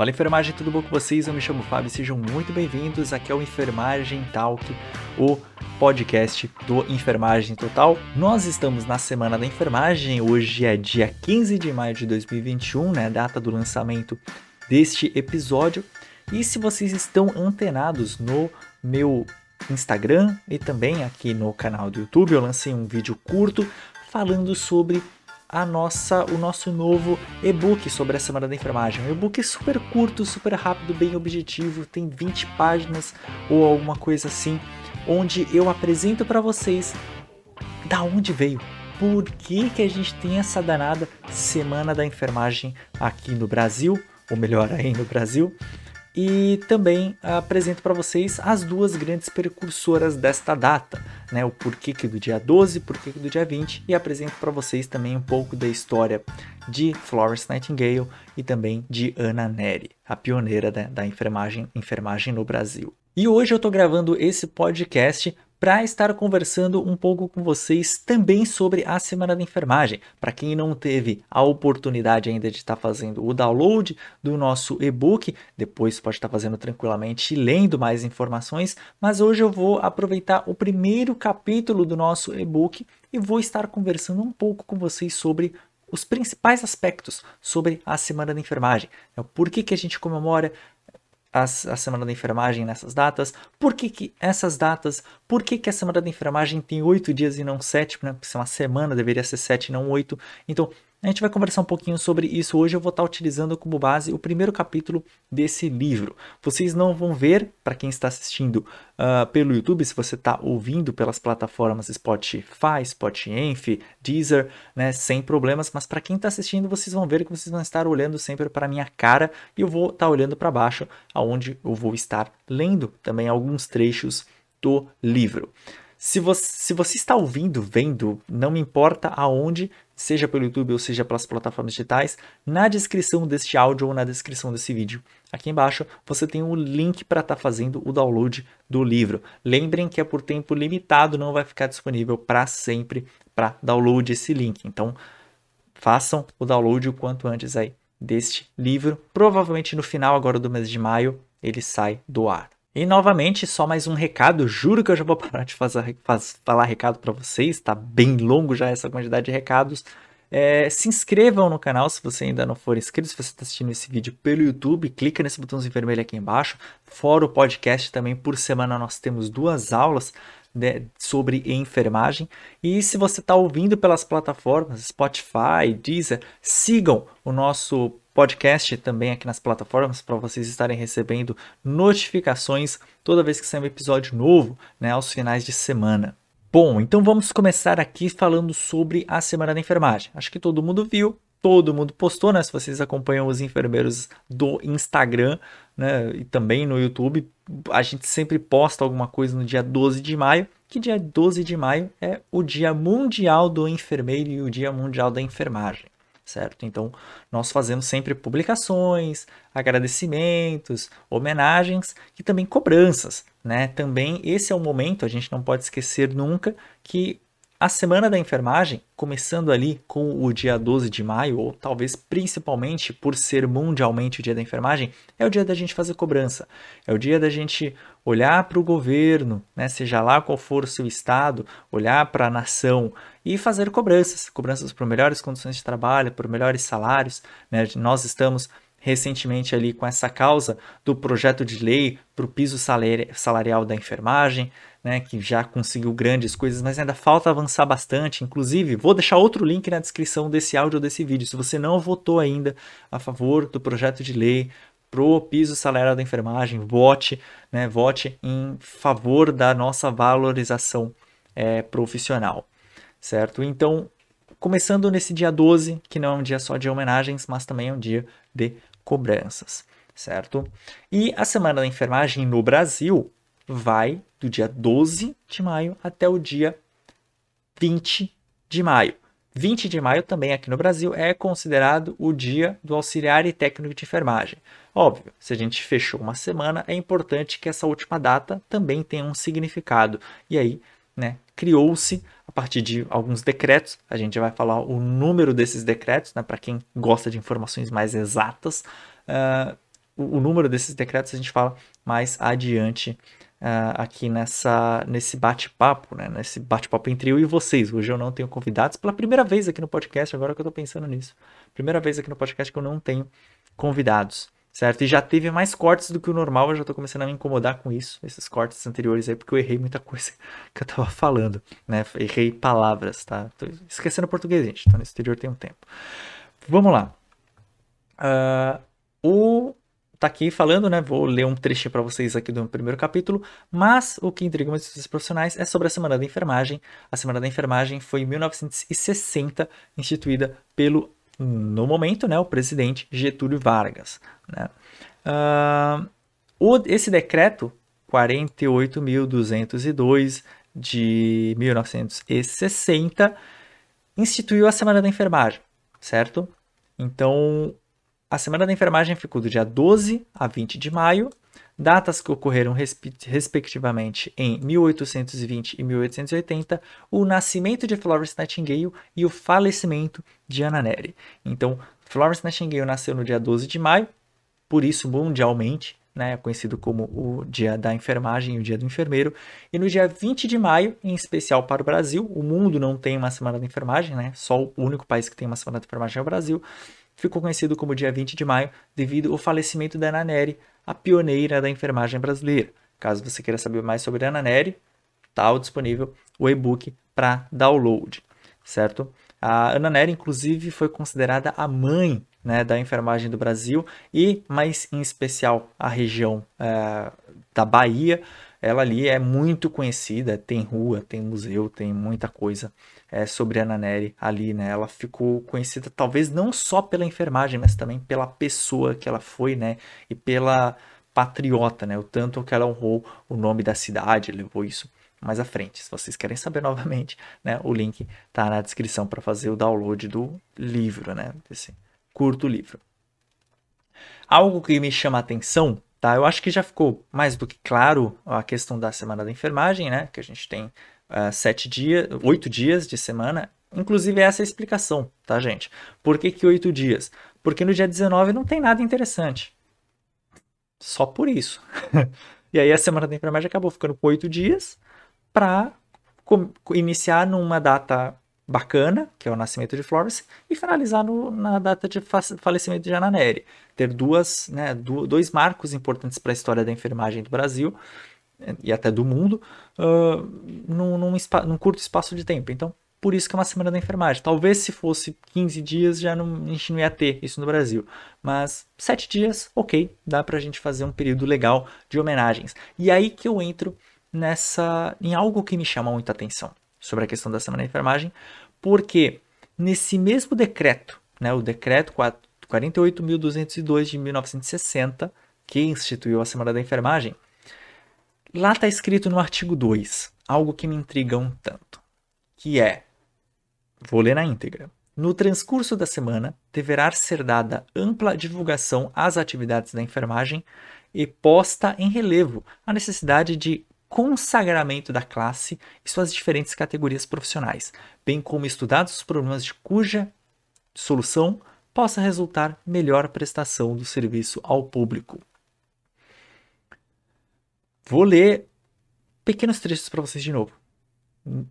Fala enfermagem, tudo bom com vocês? Eu me chamo Fábio, sejam muito bem-vindos aqui ao Enfermagem Talk, o podcast do Enfermagem Total. Nós estamos na semana da enfermagem, hoje é dia 15 de maio de 2021, né, data do lançamento deste episódio. E se vocês estão antenados no meu Instagram e também aqui no canal do YouTube, eu lancei um vídeo curto falando sobre a nossa, o nosso novo e-book sobre a Semana da Enfermagem. Um e-book super curto, super rápido, bem objetivo, tem 20 páginas ou alguma coisa assim, onde eu apresento para vocês da onde veio, por que, que a gente tem essa danada Semana da Enfermagem aqui no Brasil, ou melhor aí no Brasil, e também apresento para vocês as duas grandes precursoras desta data, né? o porquê que do dia 12 e porquê que do dia 20, e apresento para vocês também um pouco da história de Florence Nightingale e também de Anna Neri, a pioneira né, da enfermagem, enfermagem no Brasil. E hoje eu estou gravando esse podcast para estar conversando um pouco com vocês também sobre a Semana da Enfermagem. Para quem não teve a oportunidade ainda de estar fazendo o download do nosso e-book, depois pode estar fazendo tranquilamente lendo mais informações, mas hoje eu vou aproveitar o primeiro capítulo do nosso e-book e vou estar conversando um pouco com vocês sobre os principais aspectos sobre a Semana da Enfermagem. Por que, que a gente comemora a, a Semana da Enfermagem nessas datas, por que, que essas datas, por que, que a Semana da Enfermagem tem oito dias e não sete, né? porque se é uma semana deveria ser sete e não oito. Então, a gente vai conversar um pouquinho sobre isso hoje. Eu vou estar utilizando como base o primeiro capítulo desse livro. Vocês não vão ver, para quem está assistindo uh, pelo YouTube, se você está ouvindo pelas plataformas Spotify, Spotify, Deezer, né, sem problemas. Mas para quem está assistindo, vocês vão ver que vocês vão estar olhando sempre para a minha cara e eu vou estar olhando para baixo, aonde eu vou estar lendo também alguns trechos do livro. Se você, se você está ouvindo, vendo, não me importa aonde, seja pelo YouTube ou seja pelas plataformas digitais, na descrição deste áudio ou na descrição desse vídeo, aqui embaixo, você tem um link para estar tá fazendo o download do livro. Lembrem que é por tempo limitado, não vai ficar disponível para sempre para download esse link. Então, façam o download o quanto antes aí deste livro. Provavelmente no final agora do mês de maio ele sai do ar. E novamente, só mais um recado. Juro que eu já vou parar de fazer, faz, falar recado para vocês. Está bem longo já essa quantidade de recados. É, se inscrevam no canal se você ainda não for inscrito. Se você está assistindo esse vídeo pelo YouTube, clica nesse botãozinho vermelho aqui embaixo. Fora o podcast também, por semana nós temos duas aulas né, sobre enfermagem. E se você está ouvindo pelas plataformas Spotify, Deezer, sigam o nosso podcast também aqui nas plataformas para vocês estarem recebendo notificações toda vez que sair um episódio novo, né, aos finais de semana. Bom, então vamos começar aqui falando sobre a Semana da Enfermagem. Acho que todo mundo viu, todo mundo postou, né? Se vocês acompanham os enfermeiros do Instagram, né, e também no YouTube, a gente sempre posta alguma coisa no dia 12 de maio, que dia 12 de maio é o Dia Mundial do Enfermeiro e o Dia Mundial da Enfermagem certo? Então, nós fazemos sempre publicações, agradecimentos, homenagens e também cobranças, né? Também esse é o momento, a gente não pode esquecer nunca que a semana da enfermagem, começando ali com o dia 12 de maio, ou talvez principalmente por ser mundialmente o dia da enfermagem, é o dia da gente fazer cobrança. É o dia da gente olhar para o governo, né, seja lá qual for o seu estado, olhar para a nação e fazer cobranças. Cobranças por melhores condições de trabalho, por melhores salários. Né? Nós estamos recentemente ali com essa causa do projeto de lei para o piso salarial da enfermagem, né, que já conseguiu grandes coisas, mas ainda falta avançar bastante. Inclusive, vou deixar outro link na descrição desse áudio ou desse vídeo. Se você não votou ainda a favor do projeto de lei pro piso salarial da enfermagem, vote, né, vote em favor da nossa valorização é, profissional, certo? Então, começando nesse dia 12, que não é um dia só de homenagens, mas também é um dia de cobranças, certo? E a Semana da Enfermagem no Brasil vai do dia 12 de maio até o dia 20 de maio. 20 de maio também aqui no Brasil é considerado o dia do auxiliar e técnico de enfermagem. Óbvio, se a gente fechou uma semana, é importante que essa última data também tenha um significado. E aí, né, criou-se a partir de alguns decretos, a gente vai falar o número desses decretos, né, para quem gosta de informações mais exatas, uh, o, o número desses decretos a gente fala mais adiante uh, aqui nessa, nesse bate-papo, né? Nesse bate-papo entre eu e vocês. Hoje eu não tenho convidados pela primeira vez aqui no podcast, agora que eu tô pensando nisso. Primeira vez aqui no podcast que eu não tenho convidados, certo? E já teve mais cortes do que o normal, eu já tô começando a me incomodar com isso, esses cortes anteriores aí, porque eu errei muita coisa que eu tava falando, né? Errei palavras, tá? Tô esquecendo português, gente, tô no exterior tem um tempo. Vamos lá. Uh, o tá aqui falando, né? Vou ler um trechinho para vocês aqui do primeiro capítulo, mas o que intriga muitos profissionais é sobre a Semana da Enfermagem. A Semana da Enfermagem foi em 1960 instituída pelo, no momento, né, o presidente Getúlio Vargas. Né? Uh, o, esse decreto 48.202 de 1960 instituiu a Semana da Enfermagem, certo? Então, a Semana da Enfermagem ficou do dia 12 a 20 de maio, datas que ocorreram respectivamente em 1820 e 1880, o nascimento de Florence Nightingale e o falecimento de Anna Nery. Então, Florence Nightingale nasceu no dia 12 de maio, por isso mundialmente né, conhecido como o Dia da Enfermagem e o Dia do Enfermeiro. E no dia 20 de maio, em especial para o Brasil, o mundo não tem uma semana da enfermagem, né? Só o único país que tem uma semana da enfermagem é o Brasil ficou conhecido como dia 20 de maio devido ao falecimento da Ana Neri, a pioneira da enfermagem brasileira. Caso você queira saber mais sobre a Ana Neri, está disponível o e-book para download, certo? A Ana Neri, inclusive, foi considerada a mãe né, da enfermagem do Brasil e, mais em especial, a região é, da Bahia, ela ali é muito conhecida, tem rua, tem museu, tem muita coisa é, sobre a Ana Neri ali, né? Ela ficou conhecida talvez não só pela enfermagem, mas também pela pessoa que ela foi, né? E pela patriota, né? O tanto que ela honrou o nome da cidade, levou isso mais à frente. Se vocês querem saber novamente, né? O link tá na descrição para fazer o download do livro, né? Desse curto livro. Algo que me chama a atenção Tá? Eu acho que já ficou mais do que claro a questão da semana da enfermagem, né? Que a gente tem uh, sete dias, oito dias de semana. Inclusive essa é a explicação, tá, gente? Por que, que oito dias? Porque no dia 19 não tem nada interessante. Só por isso. e aí a semana da enfermagem acabou ficando oito dias para iniciar numa data bacana, que é o nascimento de Florence, e finalizar no, na data de falecimento de Ana Neri. Ter duas, né, do, dois marcos importantes para a história da enfermagem do Brasil e até do mundo uh, num, num, num, curto espaço de tempo. Então, por isso que é uma semana da enfermagem. Talvez se fosse 15 dias já não, a gente não ia ter isso no Brasil. Mas 7 dias, ok, dá para a gente fazer um período legal de homenagens. E aí que eu entro nessa em algo que me chama muita atenção sobre a questão da semana da enfermagem, porque nesse mesmo decreto, né, o decreto 48.202 de 1960, que instituiu a Semana da Enfermagem, lá está escrito no artigo 2, algo que me intriga um tanto, que é, vou ler na íntegra, no transcurso da semana, deverá ser dada ampla divulgação às atividades da enfermagem e posta em relevo a necessidade de consagramento da classe e suas diferentes categorias profissionais, bem como estudados os problemas de cuja solução possa resultar melhor prestação do serviço ao público. Vou ler pequenos trechos para vocês de novo.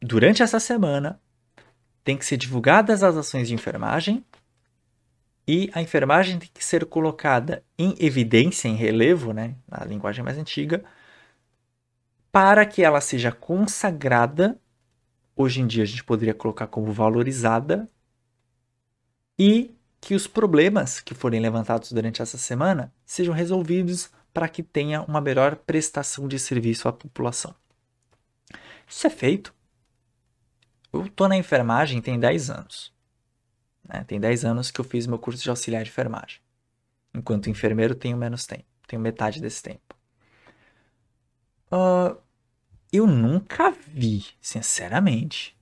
Durante essa semana, tem que ser divulgadas as ações de enfermagem e a enfermagem tem que ser colocada em evidência, em relevo, né, na linguagem mais antiga, para que ela seja consagrada, hoje em dia a gente poderia colocar como valorizada, e que os problemas que forem levantados durante essa semana sejam resolvidos para que tenha uma melhor prestação de serviço à população. Isso é feito. Eu estou na enfermagem tem 10 anos. Né? Tem 10 anos que eu fiz meu curso de auxiliar de enfermagem. Enquanto enfermeiro, tenho menos tempo. Tenho metade desse tempo. Uh, eu nunca vi, sinceramente,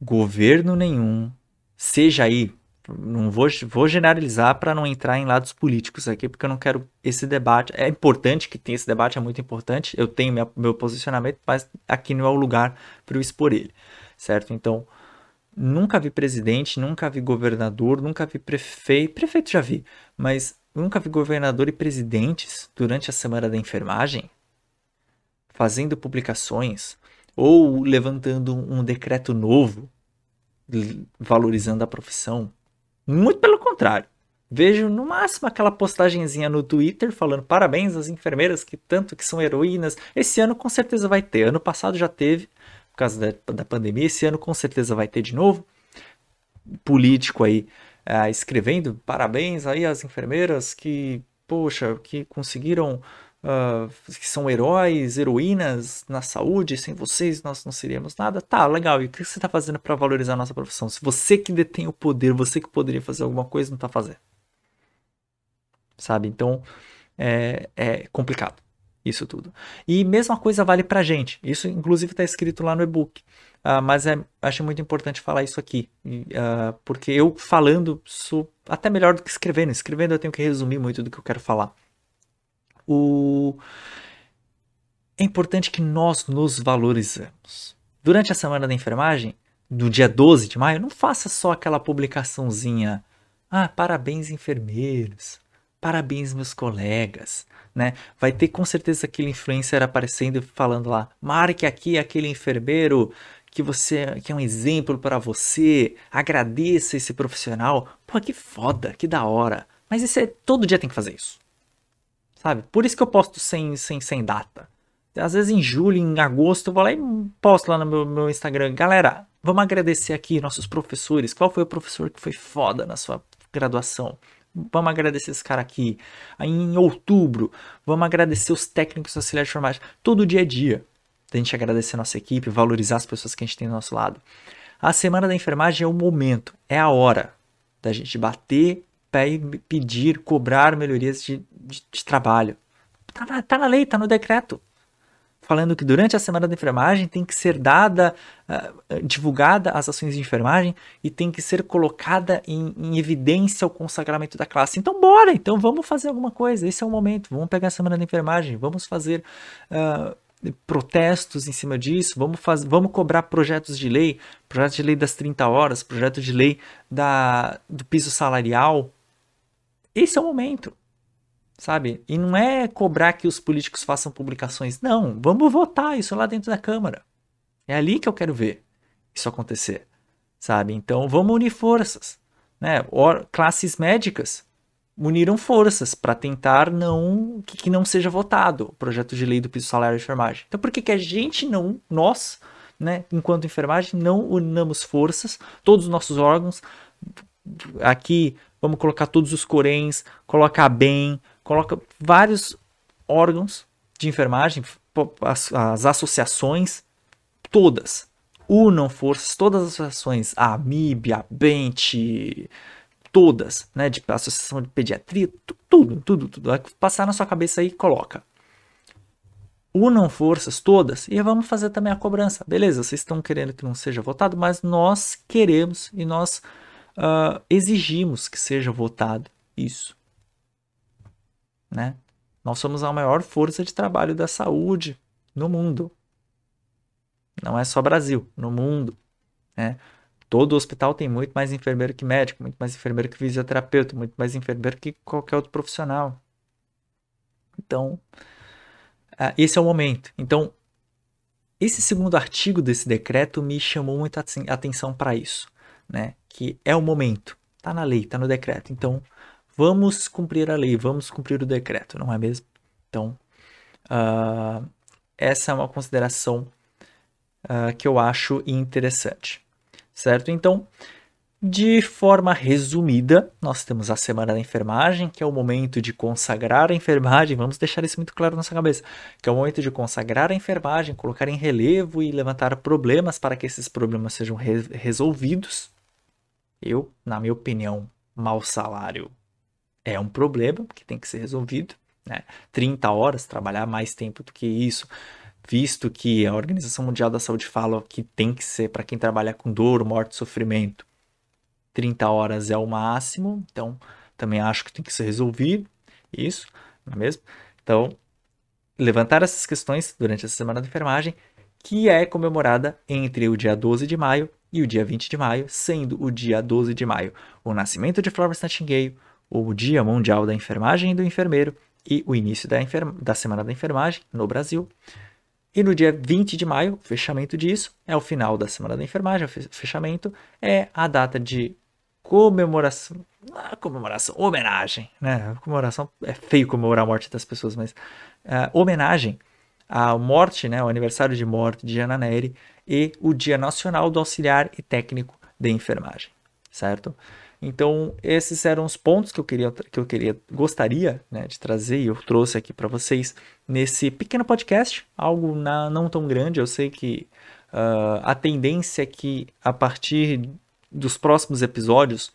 governo nenhum, seja aí, não vou, vou generalizar para não entrar em lados políticos aqui, porque eu não quero esse debate. É importante que tenha esse debate, é muito importante. Eu tenho minha, meu posicionamento, mas aqui não é o lugar para eu expor ele, certo? Então, nunca vi presidente, nunca vi governador, nunca vi prefeito. Prefeito já vi, mas nunca vi governador e presidentes durante a semana da enfermagem fazendo publicações ou levantando um decreto novo valorizando a profissão. Muito pelo contrário. Vejo no máximo aquela postagenzinha no Twitter falando parabéns às enfermeiras que tanto que são heroínas. Esse ano com certeza vai ter. Ano passado já teve, por causa da, da pandemia. Esse ano com certeza vai ter de novo. Político aí uh, escrevendo parabéns aí às enfermeiras que, poxa, que conseguiram Uh, que são heróis, heroínas na saúde, sem vocês nós não seríamos nada. Tá, legal. E o que você está fazendo para valorizar a nossa profissão? Se você que detém o poder, você que poderia fazer alguma coisa, não está fazendo. Sabe? Então, é, é, complicado isso tudo. E mesma coisa vale pra gente. Isso, inclusive, está escrito lá no e-book. Uh, mas é, acho muito importante falar isso aqui, uh, porque eu falando sou até melhor do que escrevendo. Escrevendo eu tenho que resumir muito do que eu quero falar. O... É importante que nós nos valorizamos. Durante a semana da enfermagem, do dia 12 de maio, não faça só aquela publicaçãozinha. Ah, parabéns, enfermeiros. Parabéns, meus colegas. Né? Vai ter com certeza aquele influencer aparecendo falando lá: marque aqui aquele enfermeiro que você que é um exemplo para você, agradeça esse profissional. Pô, que foda, que da hora. Mas isso é, todo dia tem que fazer isso. Sabe? Por isso que eu posto sem, sem, sem data. Às vezes em julho, em agosto, eu vou lá e posto lá no meu, meu Instagram. Galera, vamos agradecer aqui nossos professores. Qual foi o professor que foi foda na sua graduação? Vamos agradecer esse cara aqui. Aí em outubro, vamos agradecer os técnicos auxiliares de enfermagem. Todo dia é dia da gente agradecer a nossa equipe, valorizar as pessoas que a gente tem do nosso lado. A semana da enfermagem é o momento, é a hora da gente bater pedir, cobrar melhorias de, de, de trabalho. Tá na, tá na, lei, tá no decreto. Falando que durante a semana da enfermagem tem que ser dada, uh, divulgada as ações de enfermagem e tem que ser colocada em, em, evidência o consagramento da classe. Então, bora! Então, vamos fazer alguma coisa. Esse é o momento. Vamos pegar a semana da enfermagem, vamos fazer. Uh, protestos em cima disso, vamos, fazer, vamos cobrar projetos de lei, projeto de lei das 30 horas, projeto de lei da, do piso salarial. Esse é o momento, sabe? E não é cobrar que os políticos façam publicações, não, vamos votar isso lá dentro da Câmara. É ali que eu quero ver isso acontecer, sabe? Então vamos unir forças, né? Or, classes médicas uniram forças para tentar não que, que, não seja votado o projeto de lei do piso salário de enfermagem. Então por que, que a gente não, nós, né, enquanto enfermagem, não unamos forças, todos os nossos órgãos, aqui vamos colocar todos os coréns, colocar bem, coloca vários órgãos de enfermagem, as, as associações, todas, unam forças, todas as associações, a AMIB, a BENT, todas, né, de associação de pediatria, tudo, tudo, tudo, vai passar na sua cabeça aí coloca. Unam forças todas e vamos fazer também a cobrança. Beleza, vocês estão querendo que não seja votado, mas nós queremos e nós uh, exigimos que seja votado isso. Né? Nós somos a maior força de trabalho da saúde no mundo. Não é só Brasil, no mundo. Né? Todo hospital tem muito mais enfermeiro que médico, muito mais enfermeiro que fisioterapeuta, muito mais enfermeiro que qualquer outro profissional. Então, uh, esse é o momento. Então, esse segundo artigo desse decreto me chamou muita atenção para isso, né? Que é o momento. Tá na lei, tá no decreto. Então, vamos cumprir a lei, vamos cumprir o decreto, não é mesmo? Então, uh, essa é uma consideração uh, que eu acho interessante certo? Então, de forma resumida, nós temos a semana da enfermagem, que é o momento de consagrar a enfermagem, vamos deixar isso muito claro na nossa cabeça, que é o momento de consagrar a enfermagem, colocar em relevo e levantar problemas para que esses problemas sejam re resolvidos. Eu, na minha opinião, mau salário é um problema que tem que ser resolvido. Né? 30 horas, trabalhar mais tempo do que isso, visto que a Organização Mundial da Saúde fala que tem que ser para quem trabalha com dor, morte sofrimento, 30 horas é o máximo, então também acho que tem que ser resolvido isso, não é mesmo? Então, levantar essas questões durante essa semana de enfermagem, que é comemorada entre o dia 12 de maio e o dia 20 de maio, sendo o dia 12 de maio o nascimento de Florence Nightingale, o Dia Mundial da Enfermagem e do Enfermeiro e o início da, da Semana da Enfermagem no Brasil. E no dia 20 de maio, o fechamento disso é o final da Semana da Enfermagem, o fechamento é a data de comemoração, não comemoração, homenagem, né? Comemoração é feio comemorar a morte das pessoas, mas uh, homenagem à morte, né? O aniversário de morte de Ana Neri e o Dia Nacional do Auxiliar e Técnico de Enfermagem, certo? Então, esses eram os pontos que eu queria, que eu queria gostaria né, de trazer e eu trouxe aqui para vocês nesse pequeno podcast, algo na, não tão grande. Eu sei que uh, a tendência é que a partir dos próximos episódios,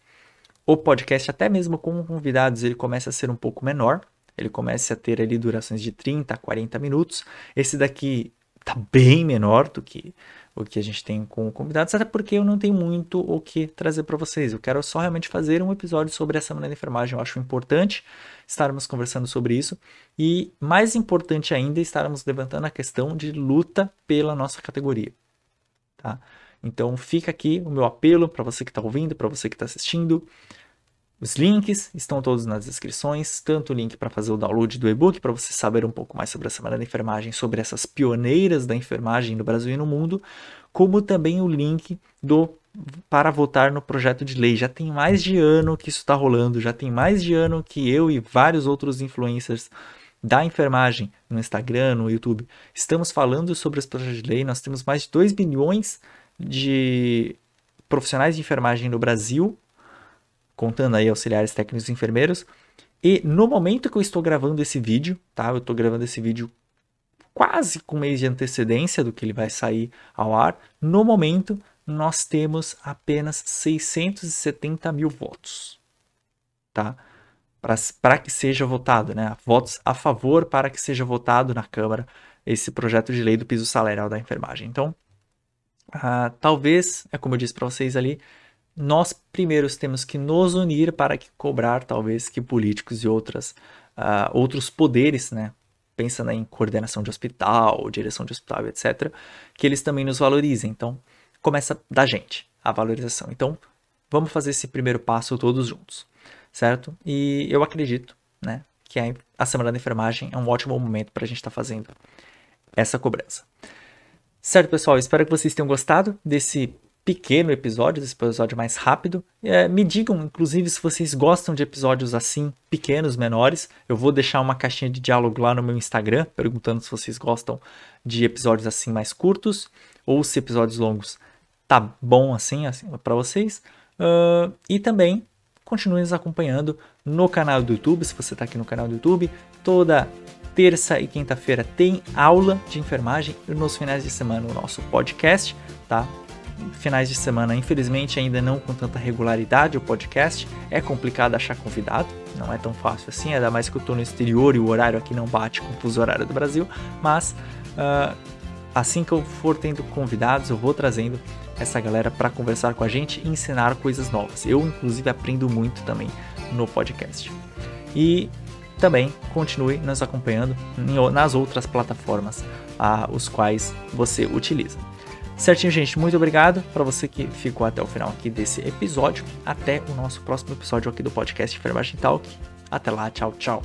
o podcast, até mesmo com convidados, ele começa a ser um pouco menor. Ele começa a ter ali durações de 30 a 40 minutos. Esse daqui tá bem menor do que o que a gente tem com convidados, até porque eu não tenho muito o que trazer para vocês. Eu quero só realmente fazer um episódio sobre a semana de enfermagem. Eu acho importante estarmos conversando sobre isso e mais importante ainda estarmos levantando a questão de luta pela nossa categoria, tá? Então fica aqui o meu apelo para você que está ouvindo, para você que está assistindo. Os links estão todos nas descrições, tanto o link para fazer o download do e-book, para você saber um pouco mais sobre a Semana da Enfermagem, sobre essas pioneiras da enfermagem no Brasil e no mundo, como também o link do para votar no projeto de lei. Já tem mais de ano que isso está rolando, já tem mais de ano que eu e vários outros influencers da enfermagem no Instagram, no YouTube, estamos falando sobre esse projeto de lei. Nós temos mais de 2 bilhões de profissionais de enfermagem no Brasil contando aí auxiliares técnicos e enfermeiros. E no momento que eu estou gravando esse vídeo, tá? Eu estou gravando esse vídeo quase com mês de antecedência do que ele vai sair ao ar. No momento, nós temos apenas 670 mil votos, tá? Para que seja votado, né? Votos a favor para que seja votado na Câmara esse projeto de lei do piso salarial da enfermagem. Então, uh, talvez, é como eu disse para vocês ali, nós primeiros temos que nos unir para que cobrar talvez que políticos e outras uh, outros poderes, né, pensando em coordenação de hospital, direção de hospital, etc, que eles também nos valorizem. Então, começa da gente a valorização. Então, vamos fazer esse primeiro passo todos juntos, certo? E eu acredito, né, que a semana da enfermagem é um ótimo momento para a gente estar tá fazendo essa cobrança. Certo, pessoal? Espero que vocês tenham gostado desse pequeno episódio, esse episódio mais rápido. É, me digam, inclusive, se vocês gostam de episódios assim, pequenos, menores. Eu vou deixar uma caixinha de diálogo lá no meu Instagram, perguntando se vocês gostam de episódios assim mais curtos ou se episódios longos tá bom assim, assim para vocês. Uh, e também continue nos acompanhando no canal do YouTube, se você está aqui no canal do YouTube. Toda terça e quinta-feira tem aula de enfermagem e nos finais de semana o nosso podcast, tá? Finais de semana, infelizmente, ainda não com tanta regularidade o podcast. É complicado achar convidado, não é tão fácil assim, ainda mais que eu estou no exterior e o horário aqui não bate com o fuso horário do Brasil. Mas uh, assim que eu for tendo convidados, eu vou trazendo essa galera para conversar com a gente e ensinar coisas novas. Eu, inclusive, aprendo muito também no podcast. E também continue nos acompanhando nas outras plataformas a os quais você utiliza. Certinho, gente, muito obrigado para você que ficou até o final aqui desse episódio. Até o nosso próximo episódio aqui do podcast Enfermagem Talk. Até lá, tchau, tchau.